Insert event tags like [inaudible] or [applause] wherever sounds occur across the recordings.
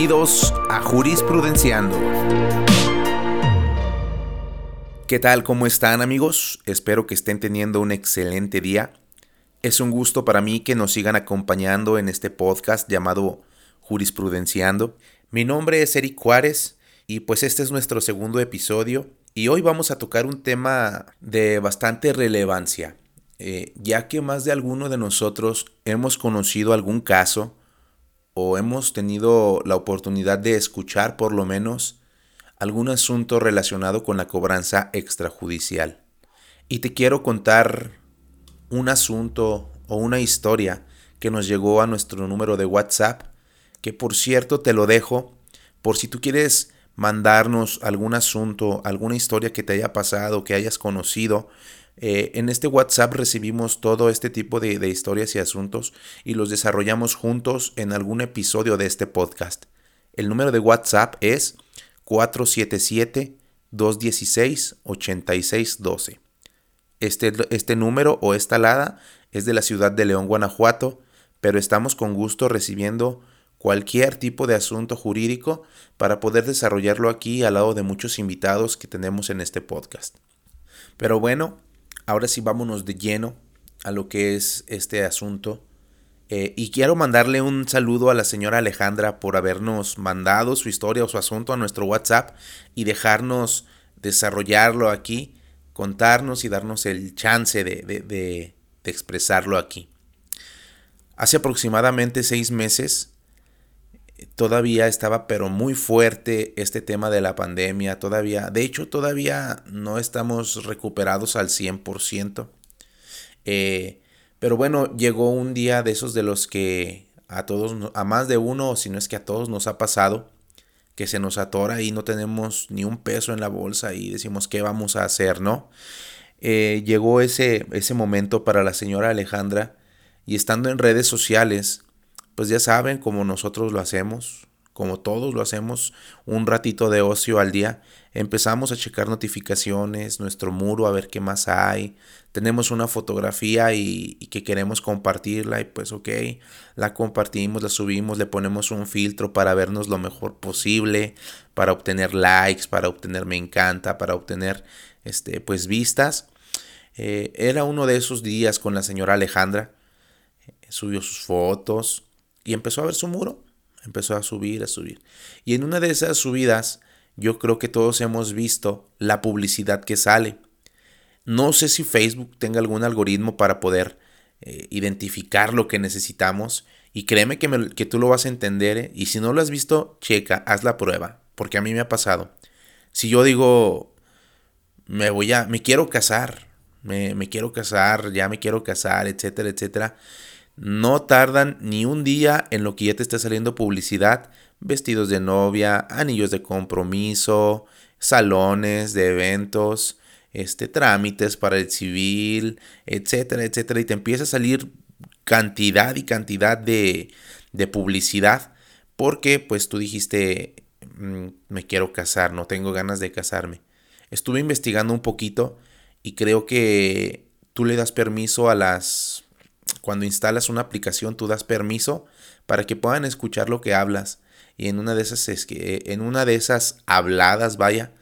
Bienvenidos a Jurisprudenciando. ¿Qué tal? ¿Cómo están amigos? Espero que estén teniendo un excelente día. Es un gusto para mí que nos sigan acompañando en este podcast llamado Jurisprudenciando. Mi nombre es Eric Juárez y pues este es nuestro segundo episodio y hoy vamos a tocar un tema de bastante relevancia, eh, ya que más de alguno de nosotros hemos conocido algún caso o hemos tenido la oportunidad de escuchar por lo menos algún asunto relacionado con la cobranza extrajudicial. Y te quiero contar un asunto o una historia que nos llegó a nuestro número de WhatsApp, que por cierto te lo dejo por si tú quieres mandarnos algún asunto, alguna historia que te haya pasado, que hayas conocido, eh, en este WhatsApp recibimos todo este tipo de, historias y asuntos y los desarrollamos juntos en algún episodio de este podcast. El número de WhatsApp es 477-216-8612. Este, este número o esta alada es de la ciudad de León, Guanajuato, pero estamos con gusto recibiendo cualquier tipo de asunto jurídico para poder desarrollarlo aquí al lado de muchos invitados que tenemos en este podcast. Pero bueno, ahora sí vámonos de lleno a lo que es este asunto. Eh, y quiero mandarle un saludo a la señora Alejandra por habernos mandado su historia o su asunto a nuestro WhatsApp y dejarnos desarrollarlo aquí, contarnos y darnos el chance de, de expresarlo aquí. Hace aproximadamente seis meses todavía estaba pero muy fuerte este tema de la pandemia, todavía, de hecho todavía no estamos recuperados al 100%. Eh, pero bueno, llegó un día de esos de los que a todos, a más de uno, si no es que a todos nos ha pasado, que se nos atora y no tenemos ni un peso en la bolsa y decimos qué vamos a hacer, ¿no? Eh, llegó ese, ese momento para la señora Alejandra y estando en redes sociales, pues ya saben, como nosotros lo hacemos, como todos lo hacemos, un ratito de ocio al día, empezamos a checar notificaciones, nuestro muro, a ver qué más hay. Tenemos una fotografía y, que queremos compartirla y pues ok, la compartimos, la subimos, le ponemos un filtro para vernos lo mejor posible, para obtener likes, para obtener me encanta, para obtener este, pues vistas. Eh, era uno de esos días con la señora Alejandra, subió sus fotos, y empezó a ver su muro, empezó a subir, a subir. Y en una de esas subidas, yo creo que todos hemos visto la publicidad que sale. No sé si Facebook tenga algún algoritmo para poder eh, identificar lo que necesitamos. Y créeme que, que tú lo vas a entender. ¿eh? Y si no lo has visto, checa, haz la prueba. Porque a mí me ha pasado. Si yo digo, me voy a, me quiero casar, me, me quiero casar, ya me quiero casar, etcétera, etcétera no tardan ni un día en lo que ya te está saliendo publicidad, vestidos de novia, anillos de compromiso, salones de eventos, este trámites para el civil, etcétera, etcétera, y te empieza a salir cantidad y cantidad de, de publicidad porque pues tú dijiste mm, me quiero casar, no tengo ganas de casarme. Estuve investigando un poquito y creo que tú le das permiso a las cuando instalas una aplicación tú das permiso para que puedan escuchar lo que hablas y en una de esas es que en una de esas habladas vaya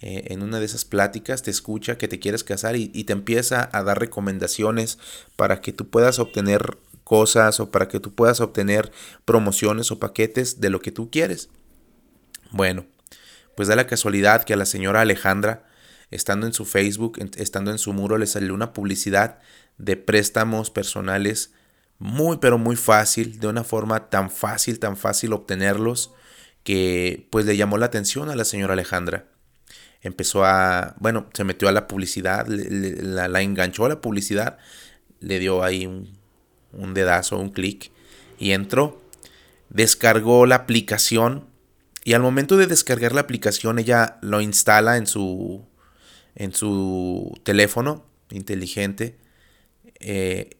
eh, en una de esas pláticas te escucha que te quieres casar y, y, te empieza a dar recomendaciones para que tú puedas obtener cosas o para que tú puedas obtener promociones o paquetes de lo que tú quieres. Bueno, pues da la casualidad que a la señora Alejandra, estando en su Facebook, estando en su muro, le salió una publicidad de préstamos personales muy pero muy fácil, de una forma tan fácil, tan fácil obtenerlos, que pues le llamó la atención a la señora Alejandra. Empezó a, bueno, se metió a la publicidad, la, enganchó a la publicidad, le dio ahí un, un dedazo, un clic y entró. Descargó la aplicación y al momento de descargar la aplicación ella lo instala en su, en su teléfono inteligente eh,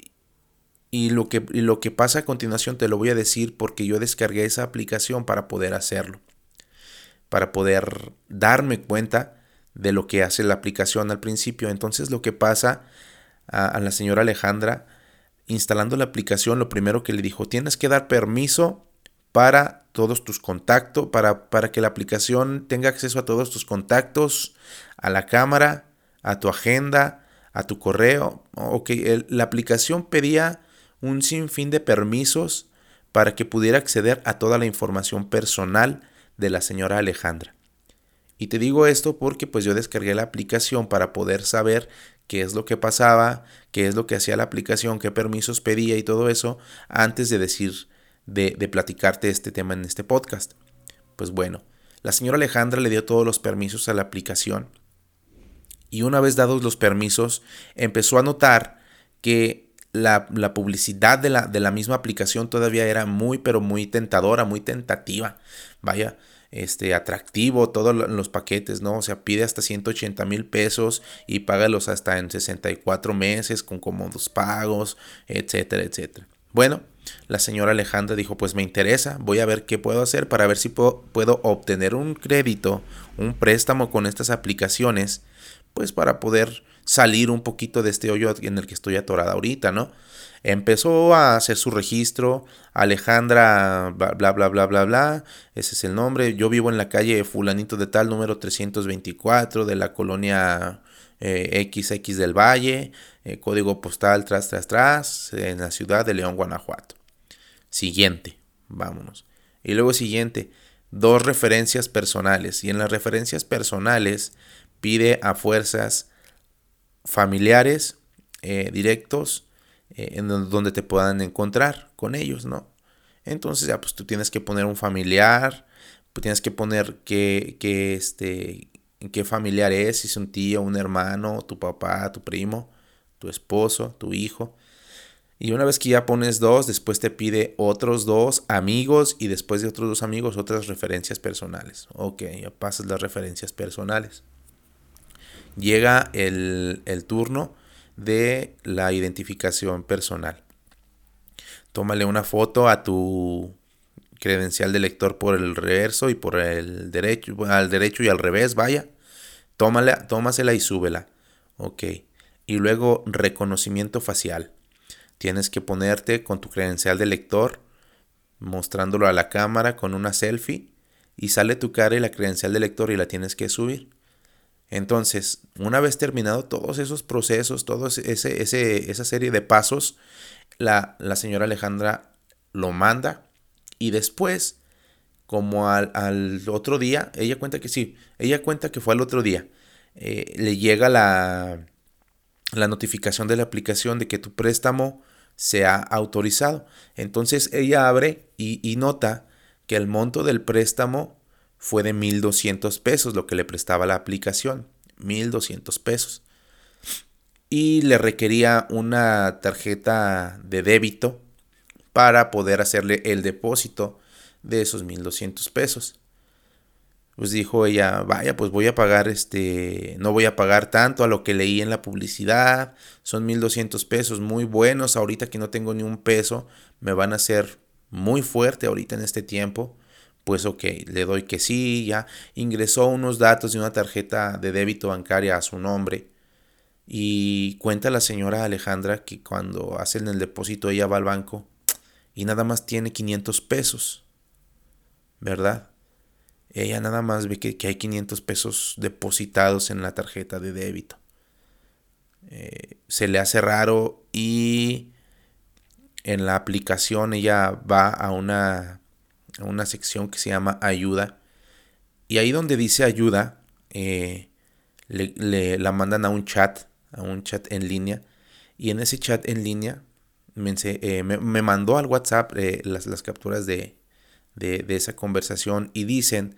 y, lo que, lo que pasa a continuación te lo voy a decir porque yo descargué esa aplicación para poder hacerlo. Para poder darme cuenta de lo que hace la aplicación al principio. Entonces lo que pasa a, a la señora Alejandra instalando la aplicación, lo primero que le dijo, tienes que dar permiso para todos tus contactos, para, para que la aplicación tenga acceso a todos tus contactos, a la cámara, a tu agenda, a tu correo. Ok, la aplicación pedía un sinfín de permisos para que pudiera acceder a toda la información personal de la señora Alejandra. Y te digo esto porque pues yo descargué la aplicación para poder saber qué es lo que pasaba, qué es lo que hacía la aplicación, qué permisos pedía y todo eso antes de decir, de, de platicarte este tema en este podcast. Pues bueno, la señora Alejandra le dio todos los permisos a la aplicación y una vez dados los permisos empezó a notar que la, publicidad de la, de la, misma aplicación todavía era muy pero muy tentadora, muy tentativa. Vaya, este, atractivo todos los paquetes, ¿no? O sea, pide hasta 180 mil pesos y págalos hasta en 64 meses con cómodos pagos, etcétera, etcétera. Bueno, la señora Alejandra dijo, pues me interesa, voy a ver qué puedo hacer para ver si puedo, puedo obtener un crédito, un préstamo con estas aplicaciones, pues para poder salir un poquito de este hoyo en el que estoy atorada ahorita, ¿no? Empezó a hacer su registro, Alejandra, bla, bla, bla, bla, bla, bla, ese es el nombre. Yo vivo en la calle fulanito de tal, número 324, de la colonia XX eh, del Valle, eh, código postal tras, tras, tras, en la ciudad de León, Guanajuato. Siguiente, vámonos. Y luego siguiente, dos referencias personales. Y en las referencias personales pide a fuerzas familiares eh, directos en donde te puedan encontrar con ellos, ¿no? Entonces ya pues tú tienes que poner un familiar, pues tienes que poner que, que este, qué familiar es, si es un tío, un hermano, tu papá, tu primo, tu esposo, tu hijo. Y una vez que ya pones dos, después te pide otros dos amigos y después de otros dos amigos otras referencias personales. Ok, ya pasas las referencias personales. Llega el, el turno de la identificación personal. Tómale una foto a tu credencial de lector por el reverso y por el derecho, al derecho y al revés, vaya. Tómala, tómasela y súbela. Ok. Y luego reconocimiento facial. Tienes que ponerte con tu credencial de lector, mostrándolo a la cámara con una selfie y sale tu cara y la credencial de lector y la tienes que subir. Entonces, una vez terminado todos esos procesos, toda ese, ese, esa serie de pasos, la, la, señora Alejandra lo manda y después, como al, al, otro día, ella cuenta que sí, ella cuenta que fue al otro día, eh, le llega la, la notificación de la aplicación de que tu préstamo se ha autorizado. Entonces ella abre y, y nota que el monto del préstamo fue de 1.200 pesos lo que le prestaba la aplicación. 1.200 pesos. Y le requería una tarjeta de débito para poder hacerle el depósito de esos 1.200 pesos. Pues dijo ella, vaya, pues voy a pagar este, no voy a pagar tanto a lo que leí en la publicidad, son 1200 pesos muy buenos, ahorita que no tengo ni un peso, me van a hacer muy fuerte ahorita en este tiempo pues ok, le doy que sí, ya ingresó unos datos de una tarjeta de débito bancaria a su nombre. Y cuenta la señora Alejandra que cuando hacen el depósito ella va al banco y nada más tiene 500 pesos. ¿Verdad? Ella nada más ve que, hay 500 pesos depositados en la tarjeta de débito. Eh, se le hace raro y en la aplicación ella va a una una sección que se llama ayuda. Y ahí donde dice ayuda, eh, le, la mandan a un chat, a un chat en línea. Y en ese chat en línea me, eh, mandó al WhatsApp eh, las, capturas de, esa conversación y dicen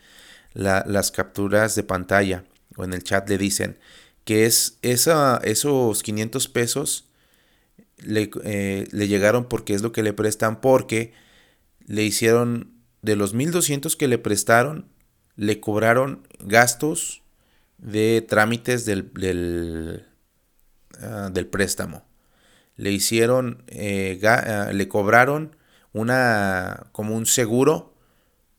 las capturas de pantalla o en el chat le dicen que es esa, esos 500 pesos le, le llegaron porque es lo que le prestan porque le hicieron de los 1.200 que le prestaron, le cobraron gastos de trámites del, del, ah, préstamo. Le hicieron, eh, ah, le cobraron una, como un seguro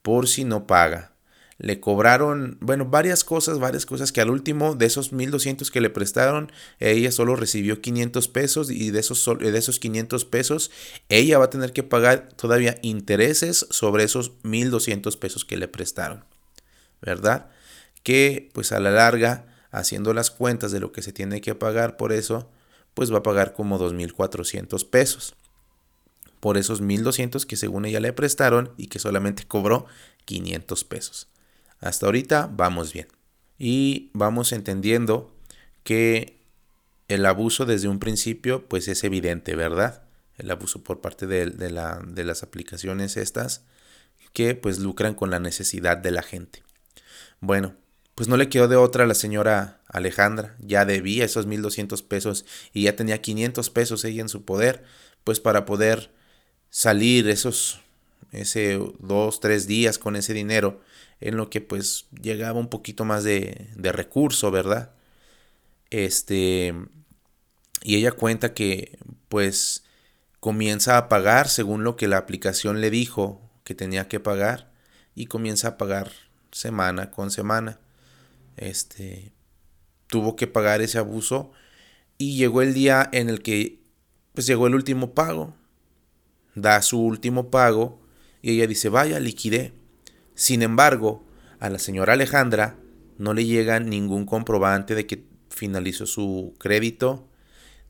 por si no paga. le cobraron, bueno, varias cosas, varias cosas que al último de esos 1200 que le prestaron, ella solo recibió 500 pesos y de esos, de esos 500 pesos, ella va a tener que pagar todavía intereses sobre esos 1200 pesos que le prestaron, ¿verdad? Que pues a la larga, haciendo las cuentas de lo que se tiene que pagar por eso, pues va a pagar como 2.400 pesos por esos 1200 que según ella le prestaron y que solamente cobró 500 pesos. Hasta ahorita vamos bien. Y vamos entendiendo que el abuso desde un principio pues es evidente, ¿verdad? El abuso por parte de, la, de las aplicaciones estas que pues lucran con la necesidad de la gente. Bueno, pues no le quedó de otra a la señora Alejandra, ya debía esos 1200 pesos y ya tenía 500 pesos ella en su poder, pues para poder salir esos, ese dos, tres días con ese dinero, en lo que pues llegaba un poquito más de, de recurso, ¿verdad? Este, y ella cuenta que pues comienza a pagar según lo que la aplicación le dijo que tenía que pagar y comienza a pagar semana con semana. Este tuvo que pagar ese abuso y llegó el día en el que pues llegó el último pago da su último pago y ella dice, vaya, liquidé. Sin embargo, a la señora Alejandra no le llega ningún comprobante de que finalizó su crédito,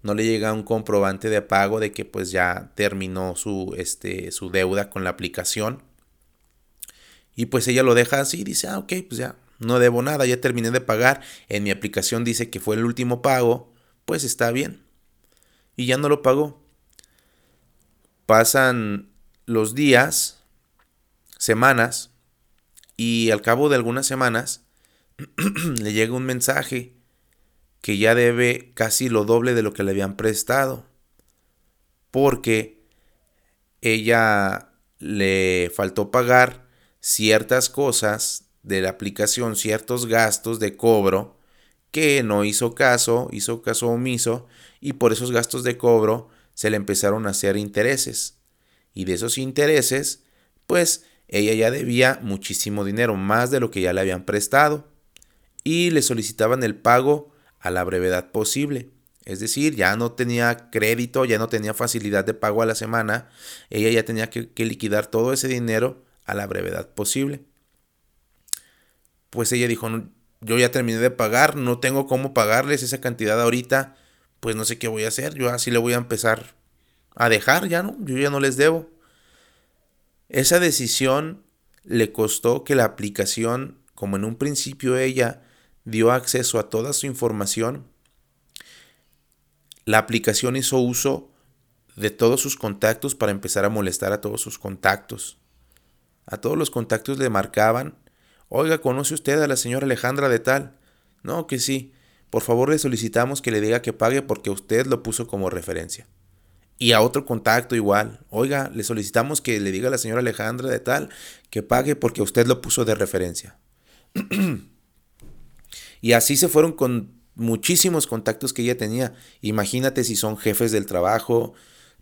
no le llega un comprobante de pago de que pues ya terminó su, este, su deuda con la aplicación. Y pues ella lo deja así dice, ah, ok, pues ya no debo nada, ya terminé de pagar. En mi aplicación dice que fue el último pago, pues está bien. Y ya no lo pagó. Pasan los días, semanas, y al cabo de algunas semanas [clears throat] le llega un mensaje que ya debe casi lo doble de lo que le habían prestado, porque ella le faltó pagar ciertas cosas de la aplicación, ciertos gastos de cobro, que no hizo caso, hizo caso omiso, y por esos gastos de cobro se le empezaron a hacer intereses. Y de esos intereses, pues ella ya debía muchísimo dinero, más de lo que ya le habían prestado. Y le solicitaban el pago a la brevedad posible. Es decir, ya no tenía crédito, ya no tenía facilidad de pago a la semana. Ella ya tenía que, liquidar todo ese dinero a la brevedad posible. Pues ella dijo, yo ya terminé de pagar, no tengo cómo pagarles esa cantidad ahorita pues no sé qué voy a hacer, yo así le voy a empezar a dejar, ya no, yo ya no les debo. Esa decisión le costó que la aplicación, como en un principio ella dio acceso a toda su información, la aplicación hizo uso de todos sus contactos para empezar a molestar a todos sus contactos. A todos los contactos le marcaban, oiga, ¿conoce usted a la señora Alejandra de tal? No, que sí. Por favor le solicitamos que le diga que pague porque usted lo puso como referencia. Y a otro contacto igual, oiga, le solicitamos que le diga a la señora Alejandra de tal que pague porque usted lo puso de referencia. [clears throat] y así se fueron con muchísimos contactos que ella tenía. Imagínate si son jefes del trabajo,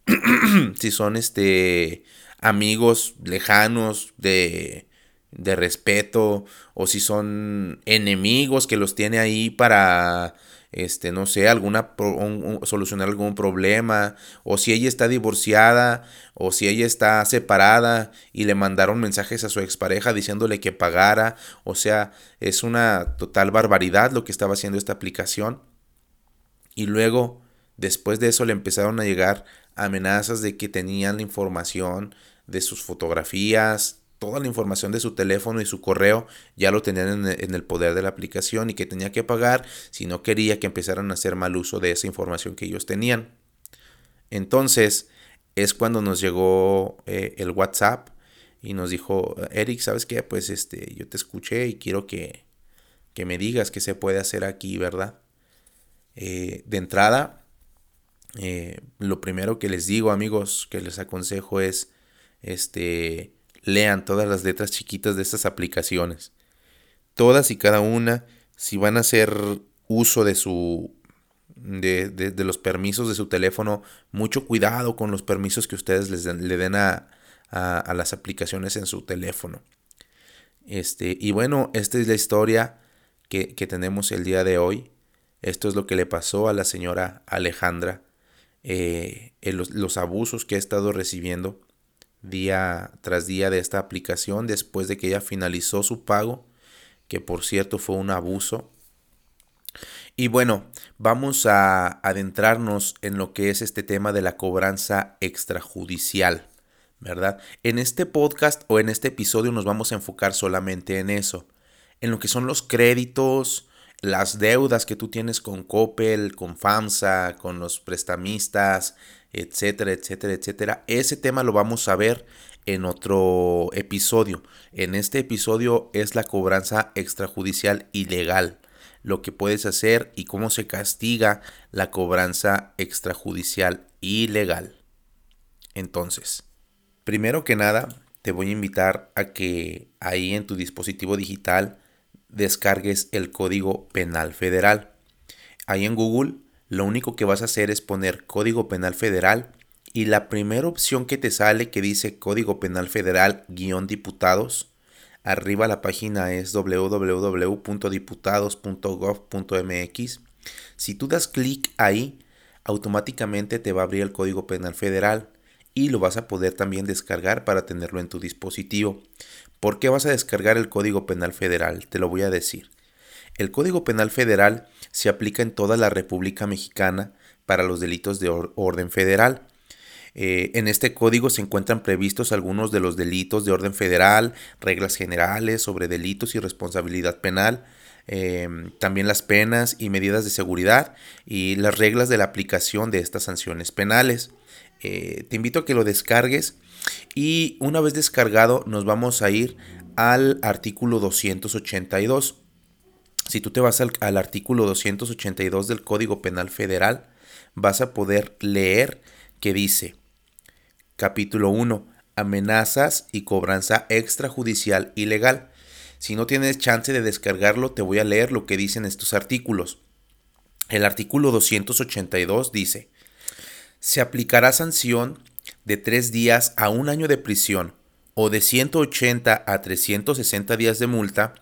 [clears throat] si son este amigos lejanos de de respeto o si son enemigos que los tiene ahí para este no sé alguna solucionar algún problema o si ella está divorciada o si ella está separada y le mandaron mensajes a su expareja diciéndole que pagara. O sea es una total barbaridad lo que estaba haciendo esta aplicación. Y luego después de eso le empezaron a llegar amenazas de que tenían la información de sus fotografías toda la información de su teléfono y su correo ya lo tenían en el poder de la aplicación y que tenía que pagar si no quería que empezaran a hacer mal uso de esa información que ellos tenían. Entonces es cuando nos llegó eh, el WhatsApp y nos dijo, Eric, ¿sabes qué? Pues este, yo te escuché y quiero que, que me digas qué se puede hacer aquí, ¿verdad? Eh, de entrada, eh, lo primero que les digo, amigos, que les aconsejo es, este, lean todas las letras chiquitas de estas aplicaciones. Todas y cada una, si van a hacer uso de su de, de, los permisos de su teléfono, mucho cuidado con los permisos que ustedes les le den a, a, las aplicaciones en su teléfono. Este, y bueno, esta es la historia que, tenemos el día de hoy. Esto es lo que le pasó a la señora Alejandra, eh, los, los, abusos que ha estado recibiendo día tras día de esta aplicación después de que ella finalizó su pago, que por cierto fue un abuso. Y bueno, vamos a adentrarnos en lo que es este tema de la cobranza extrajudicial. ¿verdad? En este podcast o en este episodio nos vamos a enfocar solamente en eso, en lo que son los créditos, las deudas que tú tienes con Coppel, con FAMSA, con los prestamistas, etcétera, etcétera, etcétera. Ese tema lo vamos a ver en otro episodio. En este episodio es la cobranza extrajudicial ilegal, lo que puedes hacer y cómo se castiga la cobranza extrajudicial ilegal. Entonces, Primero que nada, te voy a invitar a que ahí en tu dispositivo digital descargues el Código Penal Federal. Ahí en Google lo único que vas a hacer es poner Código Penal Federal y la primera opción que te sale que dice Código Penal Federal guion diputados, arriba la página es www.diputados.gov.mx. Si tú das clic ahí, automáticamente te va a abrir el Código Penal Federal y lo vas a poder también descargar para tenerlo en tu dispositivo. ¿Por qué vas a descargar el Código Penal Federal? Te lo voy a decir. El Código Penal Federal se aplica en toda la República Mexicana para los delitos de orden federal. Eh, en este código se encuentran previstos algunos de los delitos de orden federal, reglas generales sobre delitos y responsabilidad penal, em, también las penas y medidas de seguridad y las reglas de la aplicación de estas sanciones penales. Eh, te invito a que lo descargues y una vez descargado nos vamos a ir al artículo 282. Si tú te vas al, al artículo 282 del Código Penal Federal, vas a poder leer que dice, capítulo 1, amenazas y cobranza extrajudicial ilegal. Si no tienes chance de descargarlo, te voy a leer lo que dicen estos artículos. El artículo 282 dice, se aplicará sanción de tres días a un año de prisión o de 180 a 360 días de multa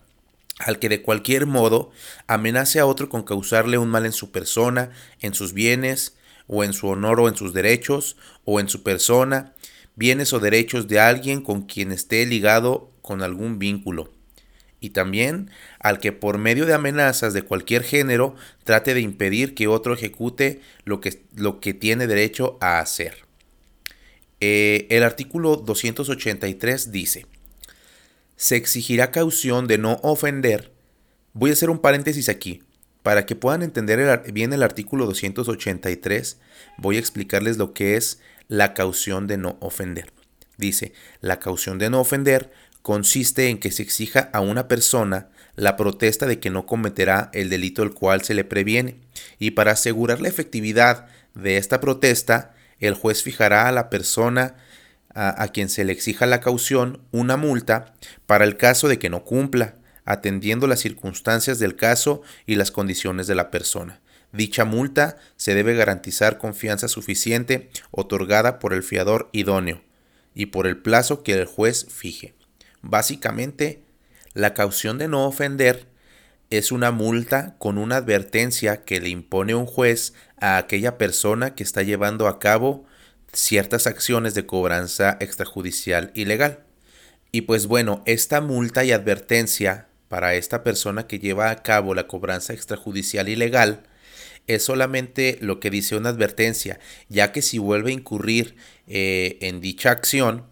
al que de cualquier modo amenace a otro con causarle un mal en su persona, en sus bienes, o en su honor o en sus derechos, o en su persona, bienes o derechos de alguien con quien esté ligado con algún vínculo y también al que por medio de amenazas de cualquier género trate de impedir que otro ejecute lo que, lo que tiene derecho a hacer. Eh, el artículo 283 dice, se exigirá caución de no ofender. Voy a hacer un paréntesis aquí. Para que puedan entender bien el artículo 283, voy a explicarles lo que es la caución de no ofender. Dice, la caución de no ofender consiste en que se exija a una persona la protesta de que no cometerá el delito el cual se le previene, y para asegurar la efectividad de esta protesta, el juez fijará a la persona a, quien se le exija la caución una multa para el caso de que no cumpla, atendiendo las circunstancias del caso y las condiciones de la persona. Dicha multa se debe garantizar confianza suficiente otorgada por el fiador idóneo y por el plazo que el juez fije. Básicamente, la caución de no ofender es una multa con una advertencia que le impone un juez a aquella persona que está llevando a cabo ciertas acciones de cobranza extrajudicial ilegal. Y pues bueno, esta multa y advertencia para esta persona que lleva a cabo la cobranza extrajudicial ilegal es solamente lo que dice una advertencia, ya que si vuelve a incurrir eh, en dicha acción,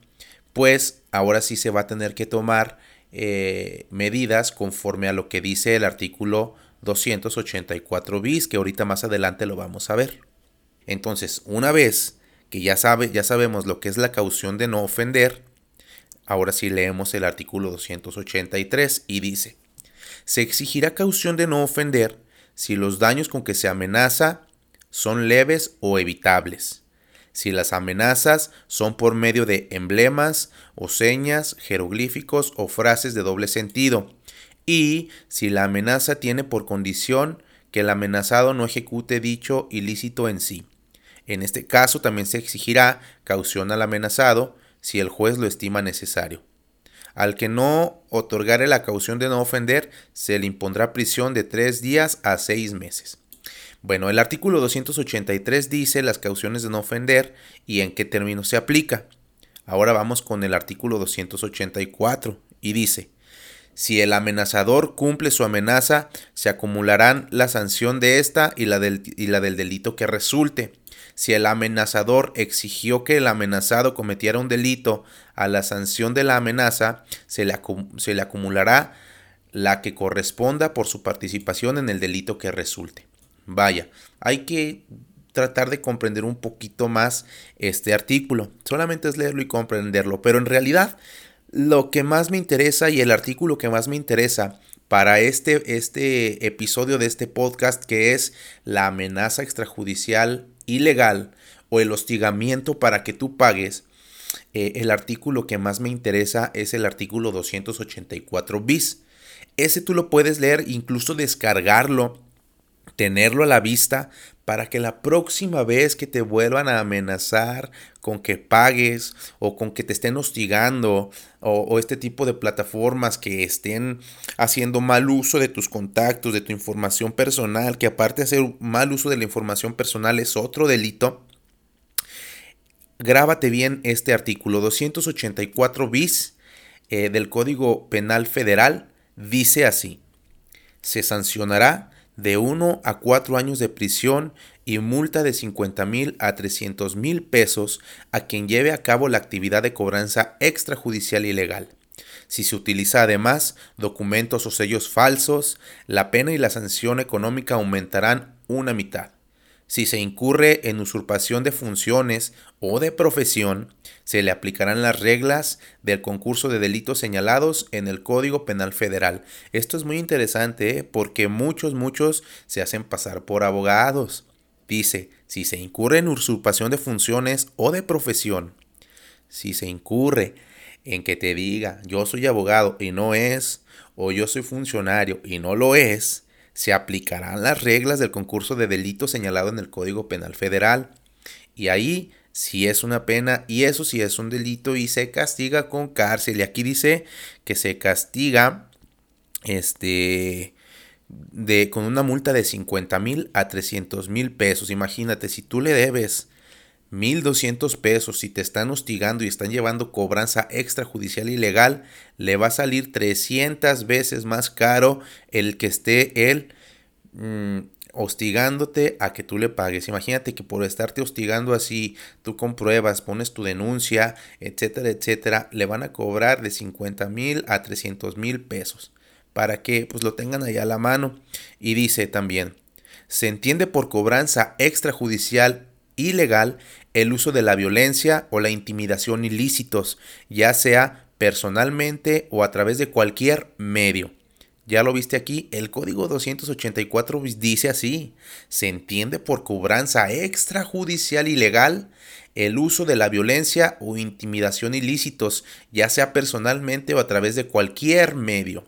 pues ahora sí se va a tener que tomar eh, medidas conforme a lo que dice el artículo 284 bis, que ahorita más adelante lo vamos a ver. Entonces, una vez que ya, sabe, ya sabemos lo que es la caución de no ofender, ahora sí leemos el artículo 283 y dice, se exigirá caución de no ofender si los daños con que se amenaza son leves o evitables si las amenazas son por medio de emblemas o señas, jeroglíficos o frases de doble sentido, y si la amenaza tiene por condición que el amenazado no ejecute dicho ilícito en sí. En este caso también se exigirá caución al amenazado si el juez lo estima necesario. Al que no otorgare la caución de no ofender, se le impondrá prisión de tres días a seis meses. Bueno, el artículo 283 dice las cauciones de no ofender y en qué término se aplica. Ahora vamos con el artículo 284 y dice, si el amenazador cumple su amenaza, se acumularán la sanción de esta y la del, y la del delito que resulte. Si el amenazador exigió que el amenazado cometiera un delito, a la sanción de la amenaza se le, se le acumulará la que corresponda por su participación en el delito que resulte. Vaya, hay que tratar de comprender un poquito más este artículo. Solamente es leerlo y comprenderlo, pero en realidad lo que más me interesa y el artículo que más me interesa para este, este episodio de este podcast que es la amenaza extrajudicial ilegal o el hostigamiento para que tú pagues, eh, el artículo que más me interesa es el artículo 284 bis. Ese tú lo puedes leer, incluso descargarlo, tenerlo a la vista para que la próxima vez que te vuelvan a amenazar con que pagues o con que te estén hostigando o, este tipo de plataformas que estén haciendo mal uso de tus contactos, de tu información personal, que aparte de hacer mal uso de la información personal es otro delito, grábate bien este artículo. 284 bis eh, del Código Penal Federal, dice así, se sancionará de 1 a 4 años de prisión y multa de 50 mil a 300 mil pesos a quien lleve a cabo la actividad de cobranza extrajudicial ilegal. Si se utiliza además documentos o sellos falsos, la pena y la sanción económica aumentarán una mitad. Si se incurre en usurpación de funciones o de profesión, se le aplicarán las reglas del concurso de delitos señalados en el Código Penal Federal. Esto es muy interesante ¿eh? porque muchos, muchos se hacen pasar por abogados. Dice, si se incurre en usurpación de funciones o de profesión, si se incurre en que te diga yo soy abogado y no es, o yo soy funcionario y no lo es, se aplicarán las reglas del concurso de delito señalado en el Código Penal Federal. Y ahí si es una pena y eso sí es un delito y se castiga con cárcel. Y aquí dice que se castiga este de con una multa de 50 mil a 300 mil pesos. Imagínate, si tú le debes 1.200 pesos, si te están hostigando y están llevando cobranza extrajudicial ilegal, le va a salir 300 veces más caro el que esté él mm, hostigándote a que tú le pagues. Imagínate que por estarte hostigando así, tú compruebas, pones tu denuncia, etcétera, etcétera, le van a cobrar de 50 mil a 300 mil pesos para que pues lo tengan allá a la mano. Y dice también, se entiende por cobranza extrajudicial ilegal el uso de la violencia o la intimidación ilícitos, ya sea personalmente o a través de cualquier medio. Ya lo viste aquí, el código 284 dice así, se entiende por cobranza extrajudicial ilegal el uso de la violencia o intimidación ilícitos, ya sea personalmente o a través de cualquier medio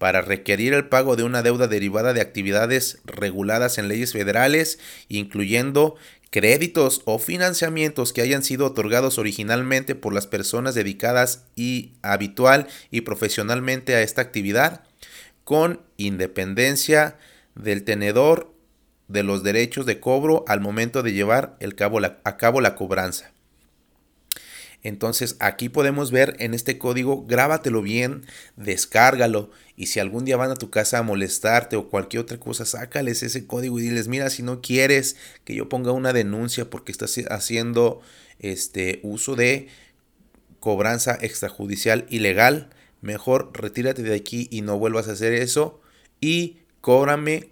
para requerir el pago de una deuda derivada de actividades reguladas en leyes federales, incluyendo créditos o financiamientos que hayan sido otorgados originalmente por las personas dedicadas y habitual y profesionalmente a esta actividad, con independencia del tenedor de los derechos de cobro al momento de llevar el cabo a cabo la cobranza. Entonces aquí podemos ver en este código, grábatelo bien, descárgalo y si algún día van a tu casa a molestarte o cualquier otra cosa, sácales ese código y diles, mira, si no quieres que yo ponga una denuncia porque estás haciendo este uso de cobranza extrajudicial ilegal, mejor retírate de aquí y no vuelvas a hacer eso y cóbrame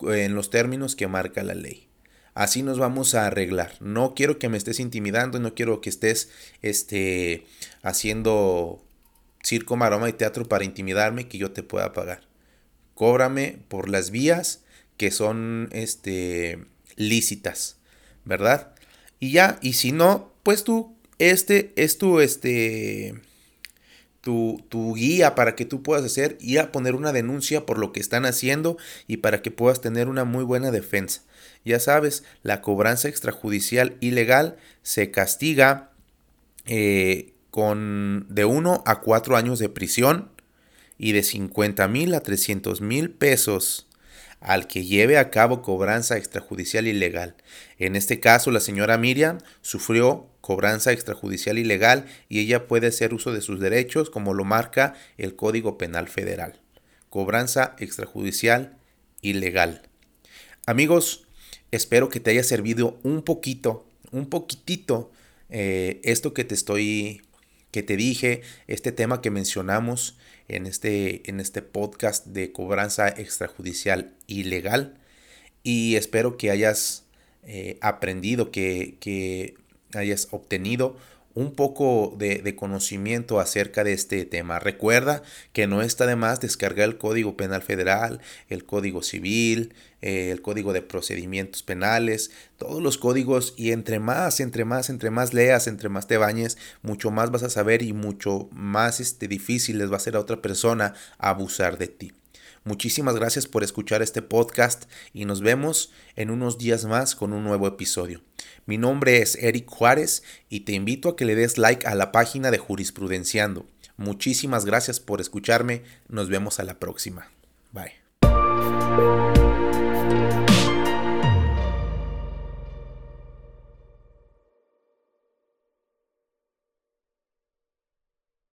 en los términos que marca la ley. Así nos vamos a arreglar. No quiero que me estés intimidando, no quiero que estés este, haciendo circo, maroma y teatro para intimidarme que yo te pueda pagar. Cóbrame por las vías que son este, lícitas, ¿verdad? Y ya, y si no, pues tú, este es tu, este, tu, tu, guía para que tú puedas hacer, ir a poner una denuncia por lo que están haciendo y para que puedas tener una muy buena defensa. Ya sabes, la cobranza extrajudicial ilegal se castiga eh, con de 1 a 4 años de prisión y de 50 mil a 300 mil pesos al que lleve a cabo cobranza extrajudicial ilegal. En este caso, la señora Miriam sufrió cobranza extrajudicial ilegal y ella puede hacer uso de sus derechos como lo marca el Código Penal Federal. Cobranza extrajudicial ilegal. Amigos, espero que te haya servido un poquito, un poquitito eh, esto que te estoy, que te dije, este tema que mencionamos en este, en este podcast de cobranza extrajudicial ilegal. Y espero que hayas eh, aprendido, que, que hayas obtenido un poco de, conocimiento acerca de este tema. Recuerda que no está de más descargar el Código Penal Federal, el Código Civil, eh, el Código de Procedimientos Penales, todos los códigos y entre más, entre más, entre más leas, entre más te bañes, mucho más vas a saber y mucho más este, difícil les va a ser a otra persona abusar de ti. Muchísimas gracias por escuchar este podcast y nos vemos en unos días más con un nuevo episodio. Mi nombre es Eric Juárez y te invito a que le des like a la página de Jurisprudenciando. Muchísimas gracias por escucharme. Nos vemos a la próxima. Bye.